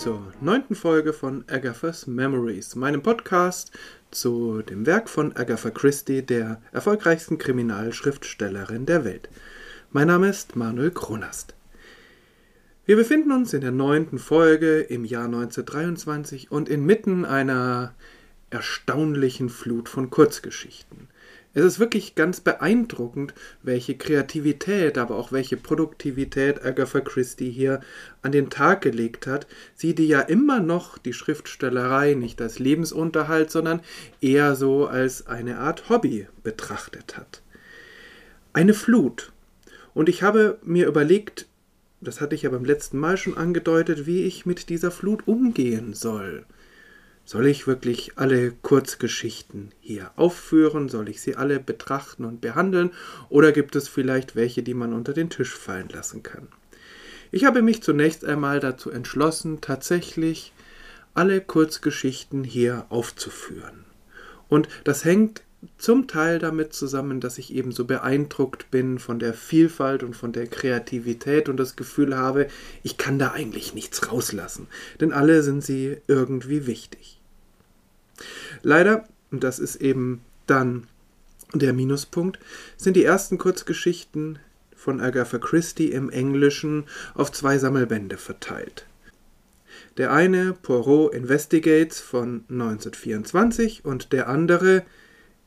Zur neunten Folge von Agatha's Memories, meinem Podcast zu dem Werk von Agatha Christie, der erfolgreichsten Kriminalschriftstellerin der Welt. Mein Name ist Manuel Kronast. Wir befinden uns in der neunten Folge im Jahr 1923 und inmitten einer erstaunlichen Flut von Kurzgeschichten. Es ist wirklich ganz beeindruckend, welche Kreativität, aber auch welche Produktivität Agatha Christie hier an den Tag gelegt hat. Sie, die ja immer noch die Schriftstellerei nicht als Lebensunterhalt, sondern eher so als eine Art Hobby betrachtet hat. Eine Flut. Und ich habe mir überlegt, das hatte ich ja beim letzten Mal schon angedeutet, wie ich mit dieser Flut umgehen soll. Soll ich wirklich alle Kurzgeschichten hier aufführen? Soll ich sie alle betrachten und behandeln? Oder gibt es vielleicht welche, die man unter den Tisch fallen lassen kann? Ich habe mich zunächst einmal dazu entschlossen, tatsächlich alle Kurzgeschichten hier aufzuführen. Und das hängt zum Teil damit zusammen, dass ich eben so beeindruckt bin von der Vielfalt und von der Kreativität und das Gefühl habe, ich kann da eigentlich nichts rauslassen, denn alle sind sie irgendwie wichtig. Leider, und das ist eben dann der Minuspunkt, sind die ersten Kurzgeschichten von Agatha Christie im Englischen auf zwei Sammelbände verteilt. Der eine Poirot Investigates von 1924 und der andere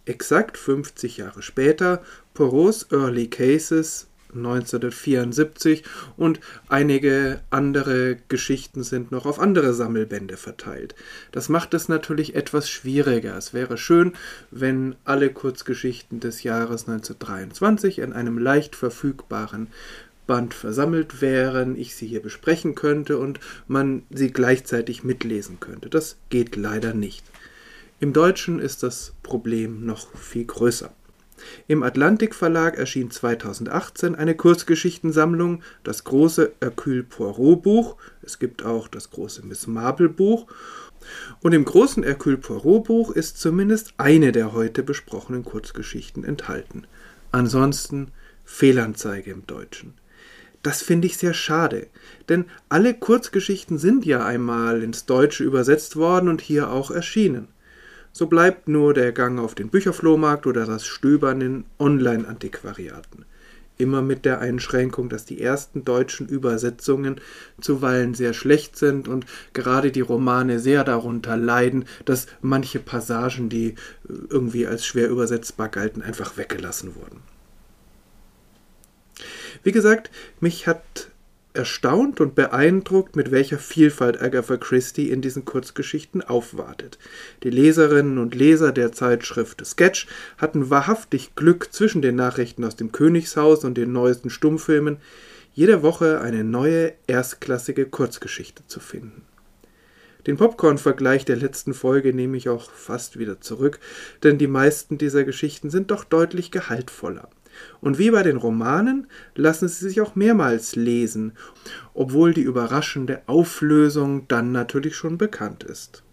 Exakt 50 Jahre später Poros Early Cases 1974 und einige andere Geschichten sind noch auf andere Sammelbände verteilt. Das macht es natürlich etwas schwieriger. Es wäre schön, wenn alle Kurzgeschichten des Jahres 1923 in einem leicht verfügbaren Band versammelt wären, ich sie hier besprechen könnte und man sie gleichzeitig mitlesen könnte. Das geht leider nicht. Im Deutschen ist das Problem noch viel größer. Im Atlantik Verlag erschien 2018 eine Kurzgeschichtensammlung, das große Hercule Poirot Buch, es gibt auch das große Miss Marple Buch, und im großen Hercule Poirot Buch ist zumindest eine der heute besprochenen Kurzgeschichten enthalten. Ansonsten Fehlanzeige im Deutschen. Das finde ich sehr schade, denn alle Kurzgeschichten sind ja einmal ins Deutsche übersetzt worden und hier auch erschienen. So bleibt nur der Gang auf den Bücherflohmarkt oder das Stöbern in Online-Antiquariaten. Immer mit der Einschränkung, dass die ersten deutschen Übersetzungen zuweilen sehr schlecht sind und gerade die Romane sehr darunter leiden, dass manche Passagen, die irgendwie als schwer übersetzbar galten, einfach weggelassen wurden. Wie gesagt, mich hat erstaunt und beeindruckt, mit welcher Vielfalt Agatha Christie in diesen Kurzgeschichten aufwartet. Die Leserinnen und Leser der Zeitschrift Sketch hatten wahrhaftig Glück zwischen den Nachrichten aus dem Königshaus und den neuesten Stummfilmen, jede Woche eine neue, erstklassige Kurzgeschichte zu finden. Den Popcorn-Vergleich der letzten Folge nehme ich auch fast wieder zurück, denn die meisten dieser Geschichten sind doch deutlich gehaltvoller. Und wie bei den Romanen lassen sie sich auch mehrmals lesen, obwohl die überraschende Auflösung dann natürlich schon bekannt ist.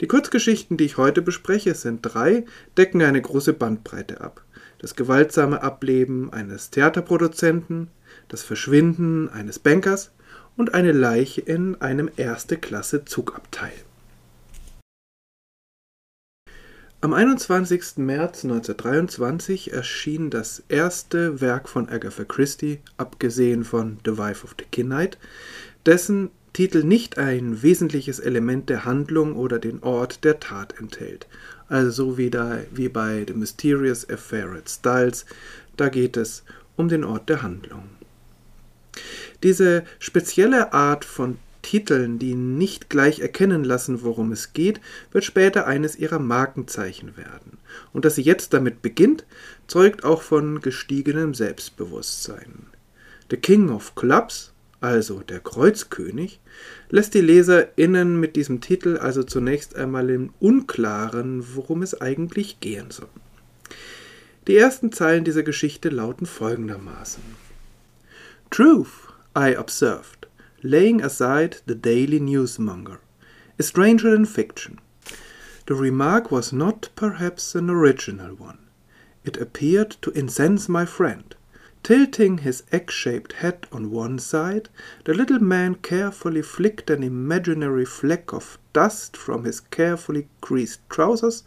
Die Kurzgeschichten, die ich heute bespreche, sind drei, decken eine große Bandbreite ab. Das gewaltsame Ableben eines Theaterproduzenten, das Verschwinden eines Bankers und eine Leiche in einem Erste-Klasse-Zugabteil. Am 21. März 1923 erschien das erste Werk von Agatha Christie, abgesehen von The Wife of the Knight, dessen Titel nicht ein wesentliches Element der Handlung oder den Ort der Tat enthält. Also wie, da, wie bei The Mysterious Affair at Styles, da geht es um den Ort der Handlung. Diese spezielle Art von Titeln, die nicht gleich erkennen lassen, worum es geht, wird später eines ihrer Markenzeichen werden. Und dass sie jetzt damit beginnt, zeugt auch von gestiegenem Selbstbewusstsein. The King of Clubs, also der Kreuzkönig, lässt die LeserInnen mit diesem Titel also zunächst einmal im Unklaren, worum es eigentlich gehen soll. Die ersten Zeilen dieser Geschichte lauten folgendermaßen: Truth, I observed laying aside the daily newsmonger, a stranger than fiction. The remark was not perhaps an original one. It appeared to incense my friend, Tilting his egg-shaped head on one side, the little man carefully flicked an imaginary fleck of dust from his carefully creased trousers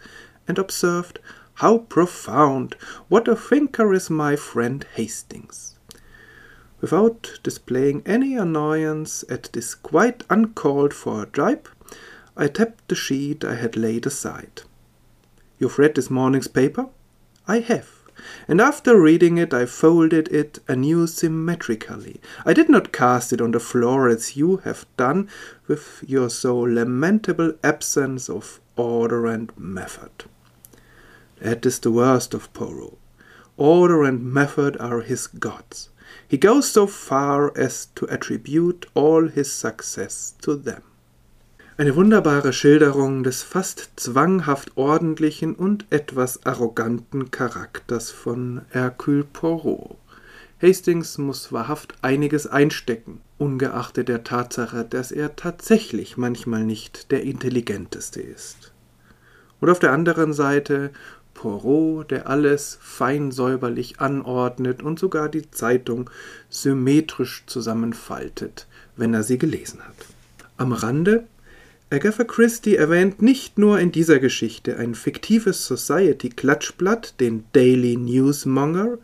and observed, How profound! What a thinker is my friend Hastings! Without displaying any annoyance at this quite uncalled for jibe, I tapped the sheet I had laid aside. You've read this morning's paper? I have and after reading it I folded it anew symmetrically. I did not cast it on the floor as you have done with your so lamentable absence of order and method. That is the worst of Poirot. Order and method are his gods. He goes so far as to attribute all his success to them. Eine wunderbare Schilderung des fast zwanghaft ordentlichen und etwas arroganten Charakters von Hercule Poirot. Hastings muss wahrhaft einiges einstecken, ungeachtet der Tatsache, dass er tatsächlich manchmal nicht der intelligenteste ist. Und auf der anderen Seite Poirot, der alles fein säuberlich anordnet und sogar die Zeitung symmetrisch zusammenfaltet, wenn er sie gelesen hat. Am Rande Agatha Christie erwähnt nicht nur in dieser Geschichte ein fiktives Society-Klatschblatt, den Daily Newsmonger.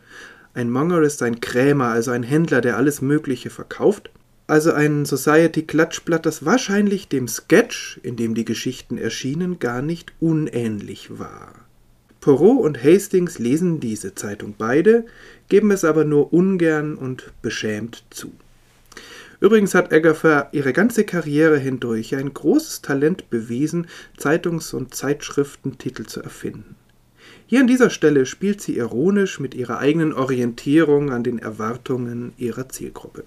Ein Monger ist ein Krämer, also ein Händler, der alles Mögliche verkauft. Also ein Society-Klatschblatt, das wahrscheinlich dem Sketch, in dem die Geschichten erschienen, gar nicht unähnlich war. Poirot und Hastings lesen diese Zeitung beide, geben es aber nur ungern und beschämt zu. Übrigens hat Agatha ihre ganze Karriere hindurch ein großes Talent bewiesen, Zeitungs- und Zeitschriftentitel zu erfinden. Hier an dieser Stelle spielt sie ironisch mit ihrer eigenen Orientierung an den Erwartungen ihrer Zielgruppe.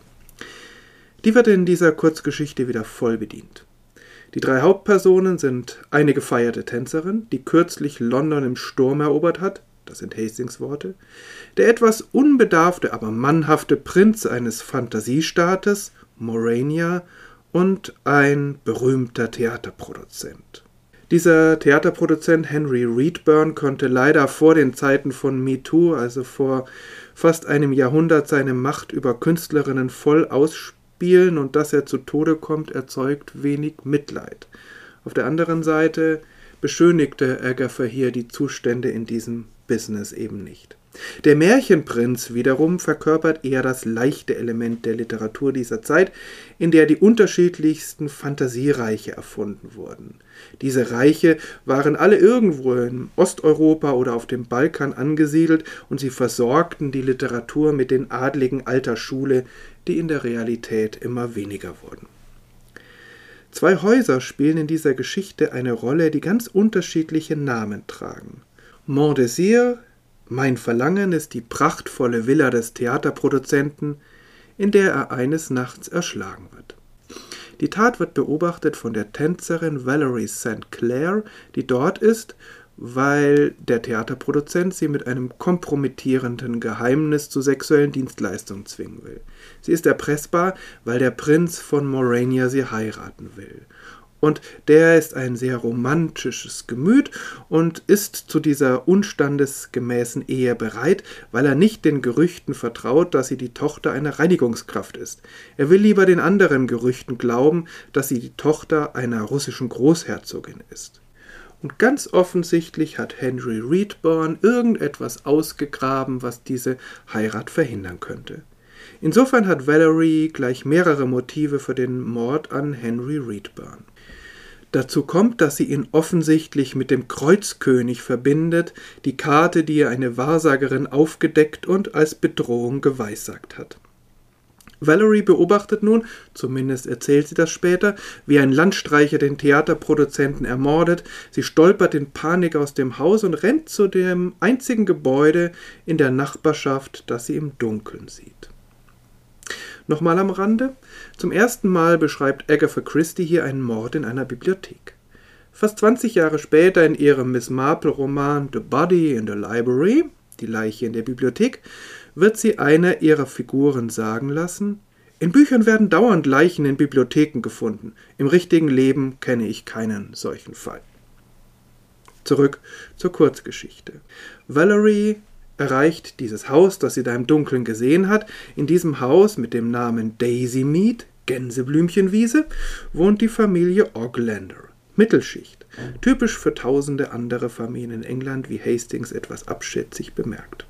Die wird in dieser Kurzgeschichte wieder voll bedient. Die drei Hauptpersonen sind eine gefeierte Tänzerin, die kürzlich London im Sturm erobert hat, das sind Hastings Worte, der etwas unbedarfte, aber mannhafte Prinz eines Fantasiestaates Morania und ein berühmter Theaterproduzent. Dieser Theaterproduzent Henry Reedburn konnte leider vor den Zeiten von MeToo, also vor fast einem Jahrhundert, seine Macht über Künstlerinnen voll ausspielen und dass er zu Tode kommt, erzeugt wenig Mitleid. Auf der anderen Seite beschönigte Agatha hier die Zustände in diesem Business eben nicht. Der Märchenprinz wiederum verkörpert eher das leichte Element der Literatur dieser Zeit, in der die unterschiedlichsten Fantasiereiche erfunden wurden. Diese Reiche waren alle irgendwo in Osteuropa oder auf dem Balkan angesiedelt und sie versorgten die Literatur mit den Adligen alter Schule, die in der Realität immer weniger wurden. Zwei Häuser spielen in dieser Geschichte eine Rolle, die ganz unterschiedliche Namen tragen. Montdésir mein Verlangen ist die prachtvolle Villa des Theaterproduzenten, in der er eines Nachts erschlagen wird. Die Tat wird beobachtet von der Tänzerin Valerie St. Clair, die dort ist, weil der Theaterproduzent sie mit einem kompromittierenden Geheimnis zu sexuellen Dienstleistungen zwingen will. Sie ist erpressbar, weil der Prinz von Morania sie heiraten will. Und der ist ein sehr romantisches Gemüt und ist zu dieser unstandesgemäßen Ehe bereit, weil er nicht den Gerüchten vertraut, dass sie die Tochter einer Reinigungskraft ist. Er will lieber den anderen Gerüchten glauben, dass sie die Tochter einer russischen Großherzogin ist. Und ganz offensichtlich hat Henry Reedborn irgendetwas ausgegraben, was diese Heirat verhindern könnte. Insofern hat Valerie gleich mehrere Motive für den Mord an Henry Reedburn. Dazu kommt, dass sie ihn offensichtlich mit dem Kreuzkönig verbindet, die Karte, die ihr eine Wahrsagerin aufgedeckt und als Bedrohung geweissagt hat. Valerie beobachtet nun, zumindest erzählt sie das später, wie ein Landstreicher den Theaterproduzenten ermordet. Sie stolpert in Panik aus dem Haus und rennt zu dem einzigen Gebäude in der Nachbarschaft, das sie im Dunkeln sieht. Nochmal am Rande. Zum ersten Mal beschreibt Agatha Christie hier einen Mord in einer Bibliothek. Fast 20 Jahre später in ihrem Miss Marple-Roman The Body in the Library, die Leiche in der Bibliothek, wird sie einer ihrer Figuren sagen lassen, in Büchern werden dauernd Leichen in Bibliotheken gefunden. Im richtigen Leben kenne ich keinen solchen Fall. Zurück zur Kurzgeschichte. Valerie erreicht dieses Haus, das sie da im Dunkeln gesehen hat. In diesem Haus mit dem Namen Daisy Mead, Gänseblümchenwiese, wohnt die Familie Oglander. Mittelschicht, typisch für tausende andere Familien in England, wie Hastings etwas abschätzig bemerkt.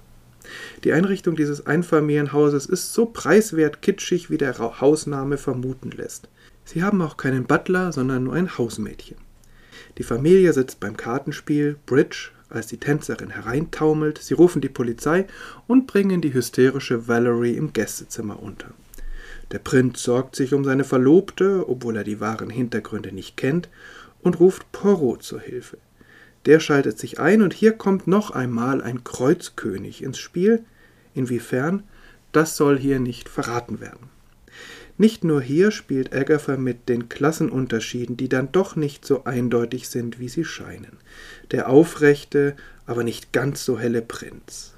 Die Einrichtung dieses Einfamilienhauses ist so preiswert kitschig, wie der Hausname vermuten lässt. Sie haben auch keinen Butler, sondern nur ein Hausmädchen. Die Familie sitzt beim Kartenspiel Bridge, als die Tänzerin hereintaumelt. Sie rufen die Polizei und bringen die hysterische Valerie im Gästezimmer unter. Der Prinz sorgt sich um seine Verlobte, obwohl er die wahren Hintergründe nicht kennt, und ruft Porot zur Hilfe. Der schaltet sich ein und hier kommt noch einmal ein Kreuzkönig ins Spiel. Inwiefern, das soll hier nicht verraten werden. Nicht nur hier spielt Agatha mit den Klassenunterschieden, die dann doch nicht so eindeutig sind, wie sie scheinen. Der aufrechte, aber nicht ganz so helle Prinz.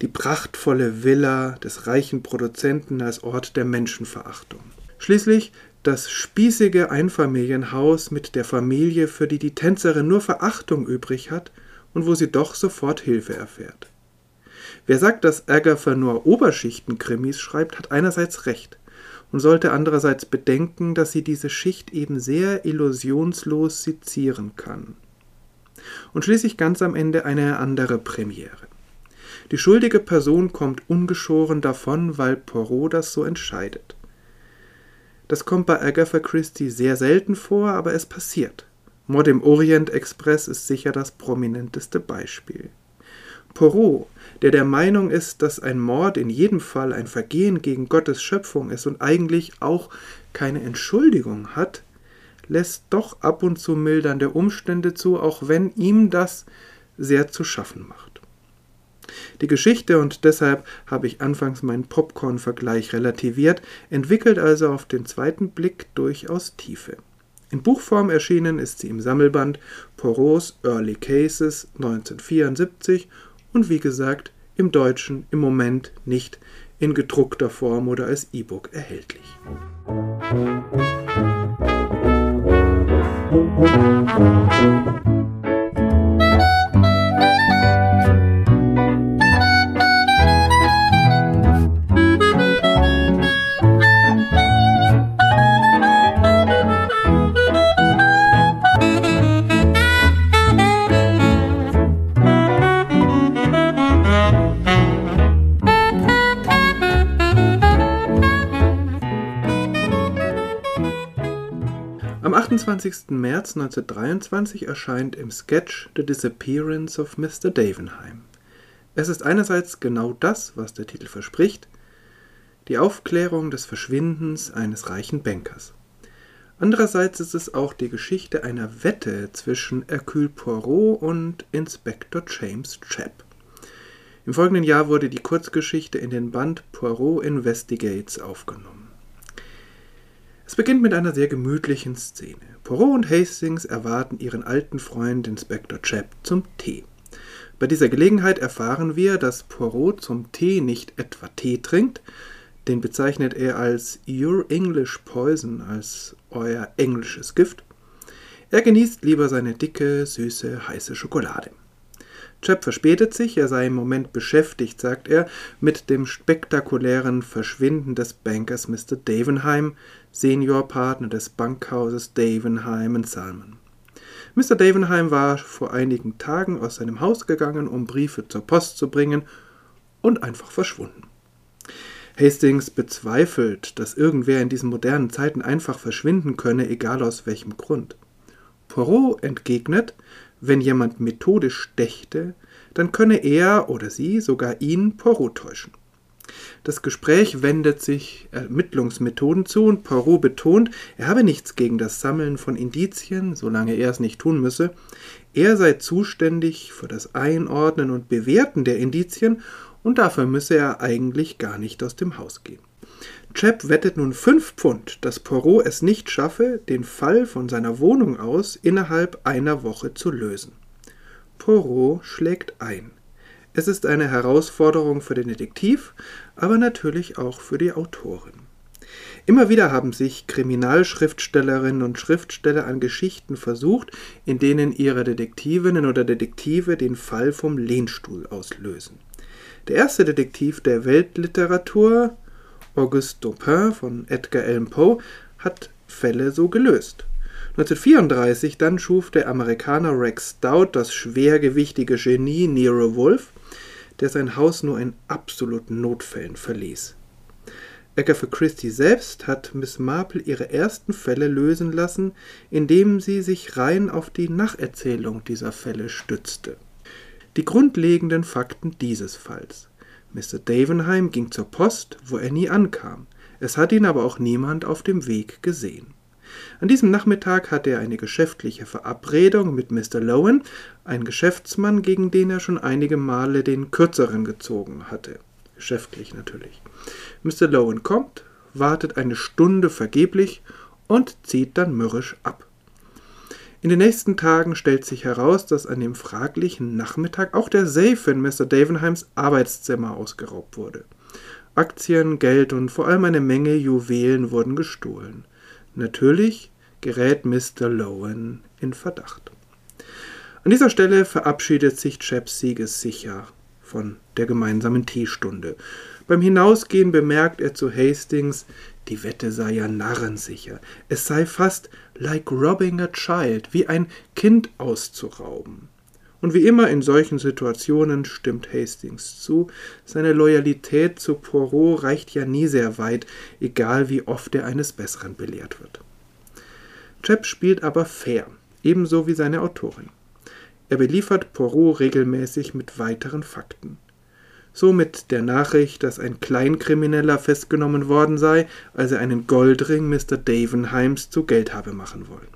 Die prachtvolle Villa des reichen Produzenten als Ort der Menschenverachtung. Schließlich das spießige Einfamilienhaus mit der Familie, für die die Tänzerin nur Verachtung übrig hat und wo sie doch sofort Hilfe erfährt. Wer sagt, dass Agatha nur Oberschichten-Krimis schreibt, hat einerseits recht und sollte andererseits bedenken, dass sie diese Schicht eben sehr illusionslos sezieren kann. Und schließlich ganz am Ende eine andere Premiere. Die schuldige Person kommt ungeschoren davon, weil Poirot das so entscheidet. Das kommt bei Agatha Christie sehr selten vor, aber es passiert. Mord im Orient Express ist sicher das prominenteste Beispiel. Poirot, der der Meinung ist, dass ein Mord in jedem Fall ein Vergehen gegen Gottes Schöpfung ist und eigentlich auch keine Entschuldigung hat, lässt doch ab und zu mildernde Umstände zu, auch wenn ihm das sehr zu schaffen macht die Geschichte, und deshalb habe ich anfangs meinen Popcorn-Vergleich relativiert, entwickelt also auf den zweiten Blick durchaus Tiefe. In Buchform erschienen ist sie im Sammelband Poros Early Cases 1974 und wie gesagt im Deutschen im Moment nicht in gedruckter Form oder als E-Book erhältlich. Musik Am 28. März 1923 erscheint im Sketch The Disappearance of Mr. Davenheim. Es ist einerseits genau das, was der Titel verspricht, die Aufklärung des Verschwindens eines reichen Bankers. Andererseits ist es auch die Geschichte einer Wette zwischen Hercule Poirot und Inspektor James Chapp. Im folgenden Jahr wurde die Kurzgeschichte in den Band Poirot Investigates aufgenommen. Es beginnt mit einer sehr gemütlichen Szene. Poirot und Hastings erwarten ihren alten Freund Inspektor Chapp zum Tee. Bei dieser Gelegenheit erfahren wir, dass Poirot zum Tee nicht etwa Tee trinkt, den bezeichnet er als Your English Poison, als euer englisches Gift. Er genießt lieber seine dicke, süße, heiße Schokolade. Chap verspätet sich, er sei im Moment beschäftigt, sagt er, mit dem spektakulären Verschwinden des Bankers Mr. Davenheim, Seniorpartner des Bankhauses Davenheim Salmon. Mr. Davenheim war vor einigen Tagen aus seinem Haus gegangen, um Briefe zur Post zu bringen, und einfach verschwunden. Hastings bezweifelt, dass irgendwer in diesen modernen Zeiten einfach verschwinden könne, egal aus welchem Grund. Poirot entgegnet, wenn jemand methodisch dächte, dann könne er oder sie sogar ihn Poirot täuschen. Das Gespräch wendet sich Ermittlungsmethoden zu und Poirot betont, er habe nichts gegen das Sammeln von Indizien, solange er es nicht tun müsse. Er sei zuständig für das Einordnen und Bewerten der Indizien und dafür müsse er eigentlich gar nicht aus dem Haus gehen. Chap wettet nun fünf Pfund, dass Poirot es nicht schaffe, den Fall von seiner Wohnung aus innerhalb einer Woche zu lösen. Poirot schlägt ein. Es ist eine Herausforderung für den Detektiv, aber natürlich auch für die Autorin. Immer wieder haben sich Kriminalschriftstellerinnen und Schriftsteller an Geschichten versucht, in denen ihre Detektivinnen oder Detektive den Fall vom Lehnstuhl auslösen. Der erste Detektiv der Weltliteratur, Auguste Dupin von Edgar Allan Poe, hat Fälle so gelöst. 1934 dann schuf der Amerikaner Rex Stout das schwergewichtige Genie Nero Wolf, der sein Haus nur in absoluten Notfällen verließ. Agatha Christie selbst hat Miss Marple ihre ersten Fälle lösen lassen, indem sie sich rein auf die Nacherzählung dieser Fälle stützte. Die grundlegenden Fakten dieses Falls. Mr. Davenheim ging zur Post, wo er nie ankam. Es hat ihn aber auch niemand auf dem Weg gesehen. An diesem Nachmittag hatte er eine geschäftliche Verabredung mit Mr. Lowen, ein Geschäftsmann, gegen den er schon einige Male den Kürzeren gezogen hatte. Geschäftlich natürlich. Mr. Lowen kommt, wartet eine Stunde vergeblich und zieht dann mürrisch ab. In den nächsten Tagen stellt sich heraus, dass an dem fraglichen Nachmittag auch der Safe in Mr. Davenheims Arbeitszimmer ausgeraubt wurde. Aktien, Geld und vor allem eine Menge Juwelen wurden gestohlen. Natürlich gerät Mr. Lowen in Verdacht. An dieser Stelle verabschiedet sich Chap siegessicher von der gemeinsamen Teestunde. Beim Hinausgehen bemerkt er zu Hastings, die Wette sei ja narrensicher. Es sei fast like robbing a child, wie ein Kind auszurauben. Und wie immer in solchen Situationen stimmt Hastings zu, seine Loyalität zu Poirot reicht ja nie sehr weit, egal wie oft er eines Besseren belehrt wird. Chap spielt aber fair, ebenso wie seine Autorin. Er beliefert Poirot regelmäßig mit weiteren Fakten. So mit der Nachricht, dass ein Kleinkrimineller festgenommen worden sei, als er einen Goldring Mr. Davenheims zu Geld habe machen wollen.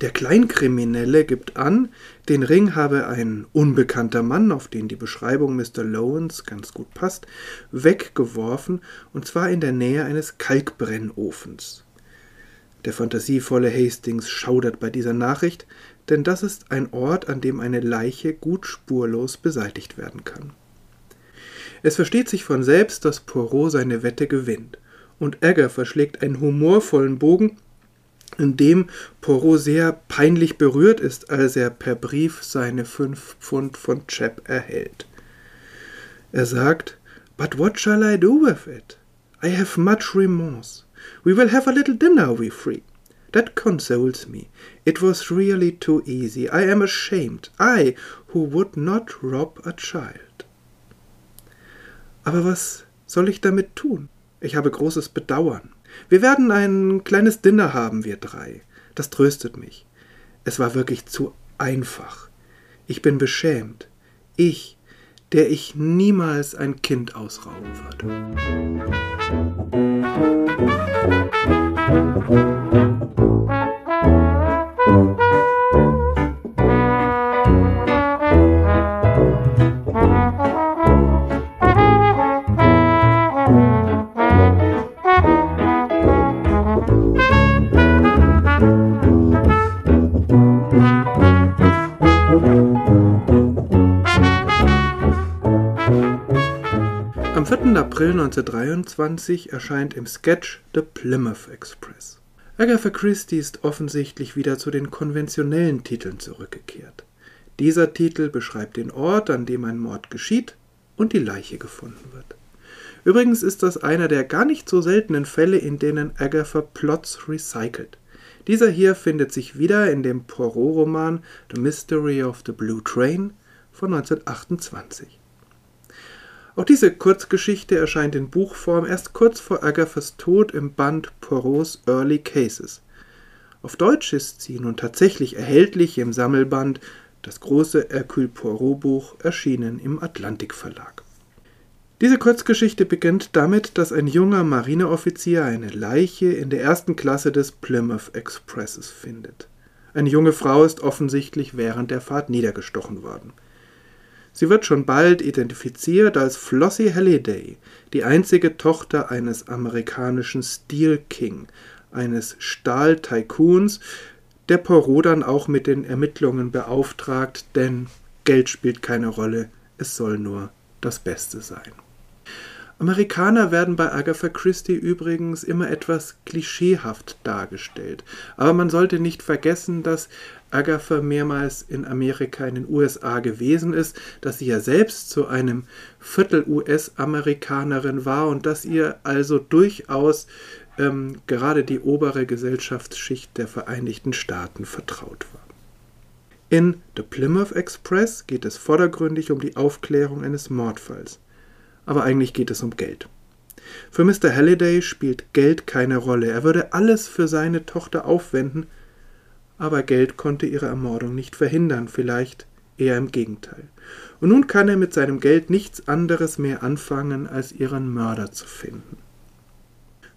Der Kleinkriminelle gibt an, den Ring habe ein unbekannter Mann, auf den die Beschreibung Mr. Lowens ganz gut passt, weggeworfen, und zwar in der Nähe eines Kalkbrennofens. Der fantasievolle Hastings schaudert bei dieser Nachricht, denn das ist ein Ort, an dem eine Leiche gut spurlos beseitigt werden kann. Es versteht sich von selbst, dass Poirot seine Wette gewinnt, und Egger verschlägt einen humorvollen Bogen, in dem Poirot sehr peinlich berührt ist, als er per Brief seine fünf Pfund von Chap erhält. Er sagt, But what shall I do with it? I have much remorse. We will have a little dinner, we three. That consoles me. It was really too easy. I am ashamed. I, who would not rob a child. Aber was soll ich damit tun? Ich habe großes Bedauern. Wir werden ein kleines Dinner haben, wir drei. Das tröstet mich. Es war wirklich zu einfach. Ich bin beschämt. Ich, der ich niemals ein Kind ausrauben würde. 4. April 1923 erscheint im Sketch The Plymouth Express. Agatha Christie ist offensichtlich wieder zu den konventionellen Titeln zurückgekehrt. Dieser Titel beschreibt den Ort, an dem ein Mord geschieht und die Leiche gefunden wird. Übrigens ist das einer der gar nicht so seltenen Fälle, in denen Agatha Plots recycelt. Dieser hier findet sich wieder in dem Poirot-Roman The Mystery of the Blue Train von 1928. Auch diese Kurzgeschichte erscheint in Buchform erst kurz vor Agathas Tod im Band Poirots Early Cases. Auf Deutsch ist sie nun tatsächlich erhältlich im Sammelband Das große Hercule Poirot Buch, erschienen im Atlantik Verlag. Diese Kurzgeschichte beginnt damit, dass ein junger Marineoffizier eine Leiche in der ersten Klasse des Plymouth Expresses findet. Eine junge Frau ist offensichtlich während der Fahrt niedergestochen worden. Sie wird schon bald identifiziert als Flossie Halliday, die einzige Tochter eines amerikanischen Steel King, eines Stahl-Tycoons, der Poirot dann auch mit den Ermittlungen beauftragt, denn Geld spielt keine Rolle, es soll nur das Beste sein. Amerikaner werden bei Agatha Christie übrigens immer etwas klischeehaft dargestellt. Aber man sollte nicht vergessen, dass Agatha mehrmals in Amerika, in den USA gewesen ist, dass sie ja selbst zu einem Viertel US-Amerikanerin war und dass ihr also durchaus ähm, gerade die obere Gesellschaftsschicht der Vereinigten Staaten vertraut war. In The Plymouth Express geht es vordergründig um die Aufklärung eines Mordfalls aber eigentlich geht es um Geld. Für Mr. Halliday spielt Geld keine Rolle. Er würde alles für seine Tochter aufwenden, aber Geld konnte ihre Ermordung nicht verhindern, vielleicht eher im Gegenteil. Und nun kann er mit seinem Geld nichts anderes mehr anfangen, als ihren Mörder zu finden.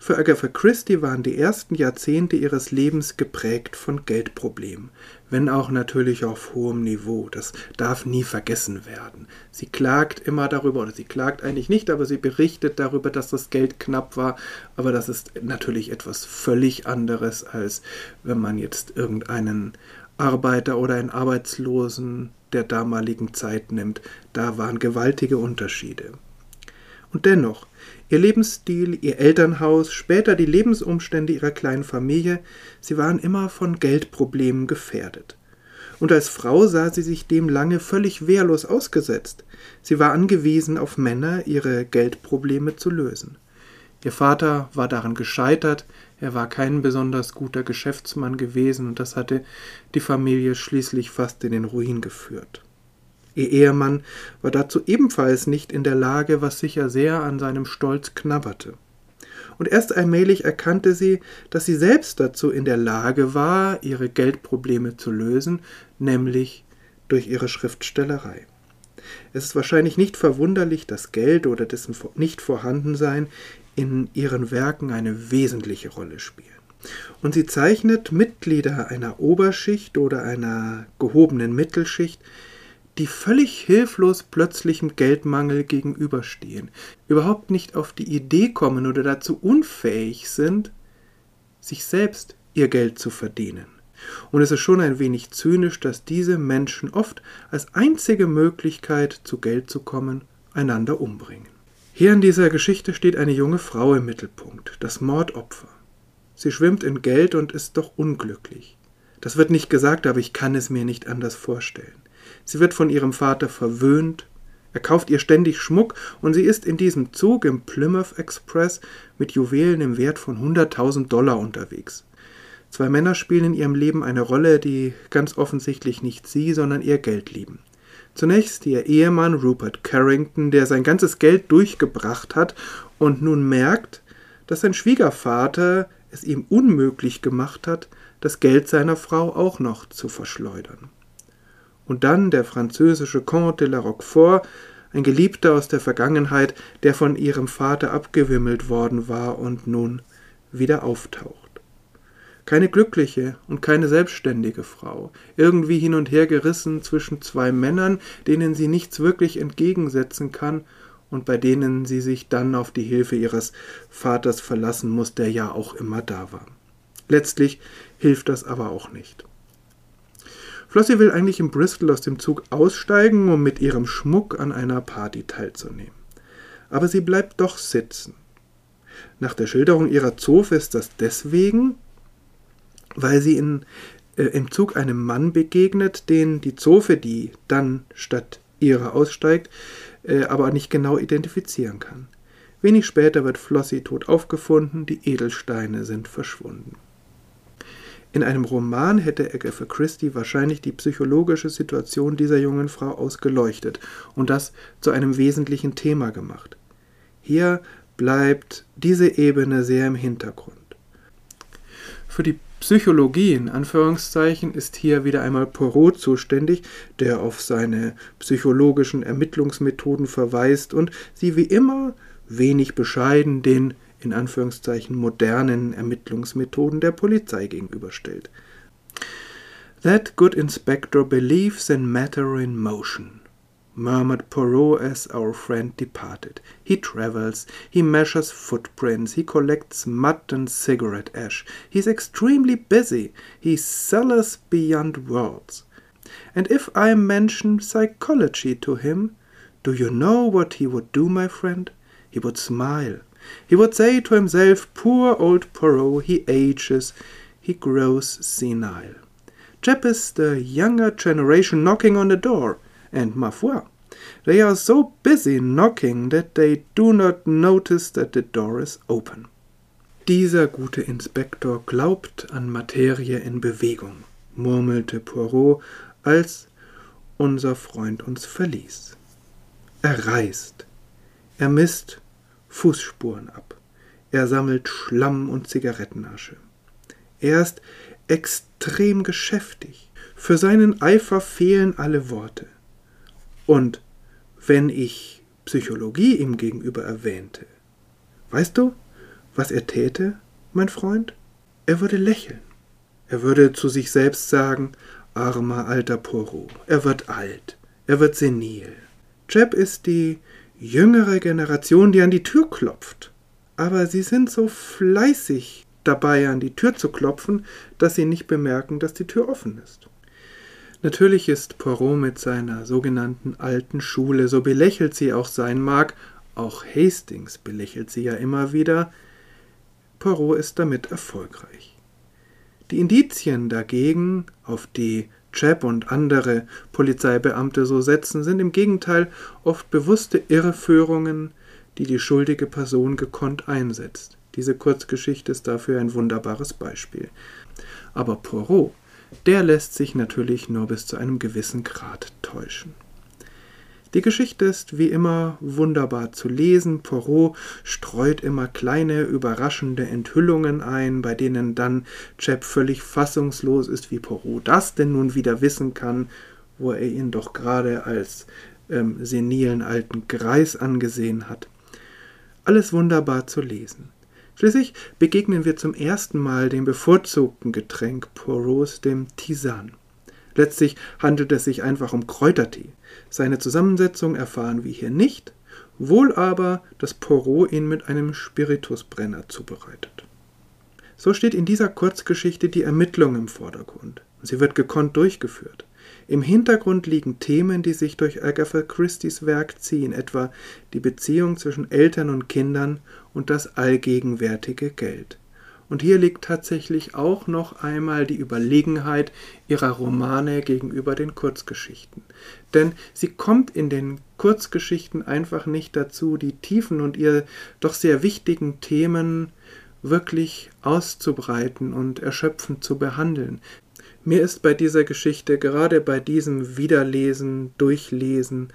Für Agatha Christie waren die ersten Jahrzehnte ihres Lebens geprägt von Geldproblemen, wenn auch natürlich auf hohem Niveau. Das darf nie vergessen werden. Sie klagt immer darüber, oder sie klagt eigentlich nicht, aber sie berichtet darüber, dass das Geld knapp war. Aber das ist natürlich etwas völlig anderes, als wenn man jetzt irgendeinen Arbeiter oder einen Arbeitslosen der damaligen Zeit nimmt. Da waren gewaltige Unterschiede. Und dennoch, Ihr Lebensstil, ihr Elternhaus, später die Lebensumstände ihrer kleinen Familie, sie waren immer von Geldproblemen gefährdet. Und als Frau sah sie sich dem lange völlig wehrlos ausgesetzt. Sie war angewiesen auf Männer, ihre Geldprobleme zu lösen. Ihr Vater war daran gescheitert, er war kein besonders guter Geschäftsmann gewesen, und das hatte die Familie schließlich fast in den Ruin geführt. Ihr Ehemann war dazu ebenfalls nicht in der Lage, was sicher sehr an seinem Stolz knabberte. Und erst allmählich erkannte sie, dass sie selbst dazu in der Lage war, ihre Geldprobleme zu lösen, nämlich durch ihre Schriftstellerei. Es ist wahrscheinlich nicht verwunderlich, dass Geld oder dessen Nichtvorhandensein in ihren Werken eine wesentliche Rolle spielen. Und sie zeichnet Mitglieder einer Oberschicht oder einer gehobenen Mittelschicht die völlig hilflos plötzlichem Geldmangel gegenüberstehen, überhaupt nicht auf die Idee kommen oder dazu unfähig sind, sich selbst ihr Geld zu verdienen. Und es ist schon ein wenig zynisch, dass diese Menschen oft als einzige Möglichkeit, zu Geld zu kommen, einander umbringen. Hier in dieser Geschichte steht eine junge Frau im Mittelpunkt, das Mordopfer. Sie schwimmt in Geld und ist doch unglücklich. Das wird nicht gesagt, aber ich kann es mir nicht anders vorstellen. Sie wird von ihrem Vater verwöhnt, er kauft ihr ständig Schmuck und sie ist in diesem Zug im Plymouth Express mit Juwelen im Wert von 100.000 Dollar unterwegs. Zwei Männer spielen in ihrem Leben eine Rolle, die ganz offensichtlich nicht sie, sondern ihr Geld lieben. Zunächst ihr Ehemann Rupert Carrington, der sein ganzes Geld durchgebracht hat und nun merkt, dass sein Schwiegervater es ihm unmöglich gemacht hat, das Geld seiner Frau auch noch zu verschleudern und dann der französische Comte de la Roquefort, ein Geliebter aus der Vergangenheit, der von ihrem Vater abgewimmelt worden war und nun wieder auftaucht. Keine glückliche und keine selbstständige Frau, irgendwie hin und her gerissen zwischen zwei Männern, denen sie nichts wirklich entgegensetzen kann und bei denen sie sich dann auf die Hilfe ihres Vaters verlassen muss, der ja auch immer da war. Letztlich hilft das aber auch nicht. Flossie will eigentlich in Bristol aus dem Zug aussteigen, um mit ihrem Schmuck an einer Party teilzunehmen. Aber sie bleibt doch sitzen. Nach der Schilderung ihrer Zofe ist das deswegen, weil sie in, äh, im Zug einem Mann begegnet, den die Zofe, die dann statt ihrer aussteigt, äh, aber nicht genau identifizieren kann. Wenig später wird Flossie tot aufgefunden, die Edelsteine sind verschwunden. In einem Roman hätte Agatha Christie wahrscheinlich die psychologische Situation dieser jungen Frau ausgeleuchtet und das zu einem wesentlichen Thema gemacht. Hier bleibt diese Ebene sehr im Hintergrund. Für die Psychologie in Anführungszeichen ist hier wieder einmal Poirot zuständig, der auf seine psychologischen Ermittlungsmethoden verweist und sie wie immer wenig bescheiden den in Anführungszeichen modernen Ermittlungsmethoden der Polizei gegenüberstellt. That good inspector believes in matter in motion, murmured Poirot as our friend departed. He travels, he measures footprints, he collects mud and cigarette ash. He's extremely busy, he's zealous beyond words. And if I mention psychology to him, do you know what he would do, my friend? he would smile. He would say to himself, Poor old Poirot, he ages, he grows senile. Jep is the younger generation knocking on the door, and ma foi, they are so busy knocking that they do not notice that the door is open. Dieser gute Inspektor glaubt an Materie in Bewegung, murmelte Poirot, als unser Freund uns verließ. Er reist, er misst Fußspuren ab, er sammelt Schlamm und Zigarettenasche. Er ist extrem geschäftig, für seinen Eifer fehlen alle Worte. Und wenn ich Psychologie ihm gegenüber erwähnte, weißt du, was er täte, mein Freund? Er würde lächeln. Er würde zu sich selbst sagen, armer alter Poirot, er wird alt, er wird senil. Jeb ist die jüngere Generation, die an die Tür klopft. Aber sie sind so fleißig dabei, an die Tür zu klopfen, dass sie nicht bemerken, dass die Tür offen ist. Natürlich ist Poirot mit seiner sogenannten alten Schule, so belächelt sie auch sein mag, auch Hastings belächelt sie ja immer wieder, Poirot ist damit erfolgreich. Die Indizien dagegen, auf die Chap und andere Polizeibeamte so setzen, sind im Gegenteil oft bewusste Irreführungen, die die schuldige Person gekonnt einsetzt. Diese Kurzgeschichte ist dafür ein wunderbares Beispiel. Aber Poirot, der lässt sich natürlich nur bis zu einem gewissen Grad täuschen. Die Geschichte ist wie immer wunderbar zu lesen. Poirot streut immer kleine, überraschende Enthüllungen ein, bei denen dann Chap völlig fassungslos ist, wie Poirot das denn nun wieder wissen kann, wo er ihn doch gerade als ähm, senilen alten Greis angesehen hat. Alles wunderbar zu lesen. Schließlich begegnen wir zum ersten Mal dem bevorzugten Getränk Poirots, dem Tisan. Letztlich handelt es sich einfach um Kräutertee. Seine Zusammensetzung erfahren wir hier nicht, wohl aber, dass Poirot ihn mit einem Spiritusbrenner zubereitet. So steht in dieser Kurzgeschichte die Ermittlung im Vordergrund. Sie wird gekonnt durchgeführt. Im Hintergrund liegen Themen, die sich durch Agatha Christie's Werk ziehen, etwa die Beziehung zwischen Eltern und Kindern und das allgegenwärtige Geld. Und hier liegt tatsächlich auch noch einmal die Überlegenheit ihrer Romane gegenüber den Kurzgeschichten. Denn sie kommt in den Kurzgeschichten einfach nicht dazu, die tiefen und ihr doch sehr wichtigen Themen wirklich auszubreiten und erschöpfend zu behandeln. Mir ist bei dieser Geschichte, gerade bei diesem Wiederlesen, Durchlesen,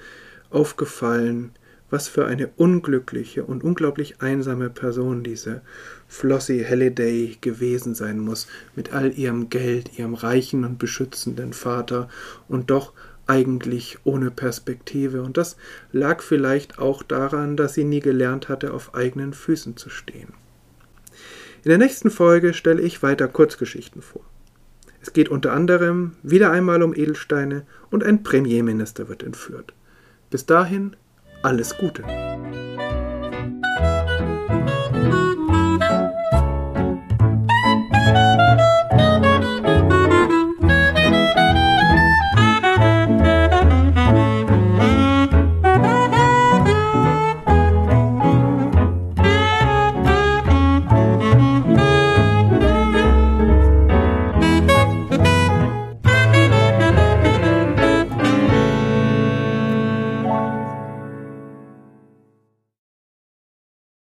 aufgefallen, was für eine unglückliche und unglaublich einsame Person diese Flossie Halliday gewesen sein muss, mit all ihrem Geld, ihrem reichen und beschützenden Vater und doch eigentlich ohne Perspektive. Und das lag vielleicht auch daran, dass sie nie gelernt hatte, auf eigenen Füßen zu stehen. In der nächsten Folge stelle ich weiter Kurzgeschichten vor. Es geht unter anderem wieder einmal um Edelsteine und ein Premierminister wird entführt. Bis dahin alles Gute.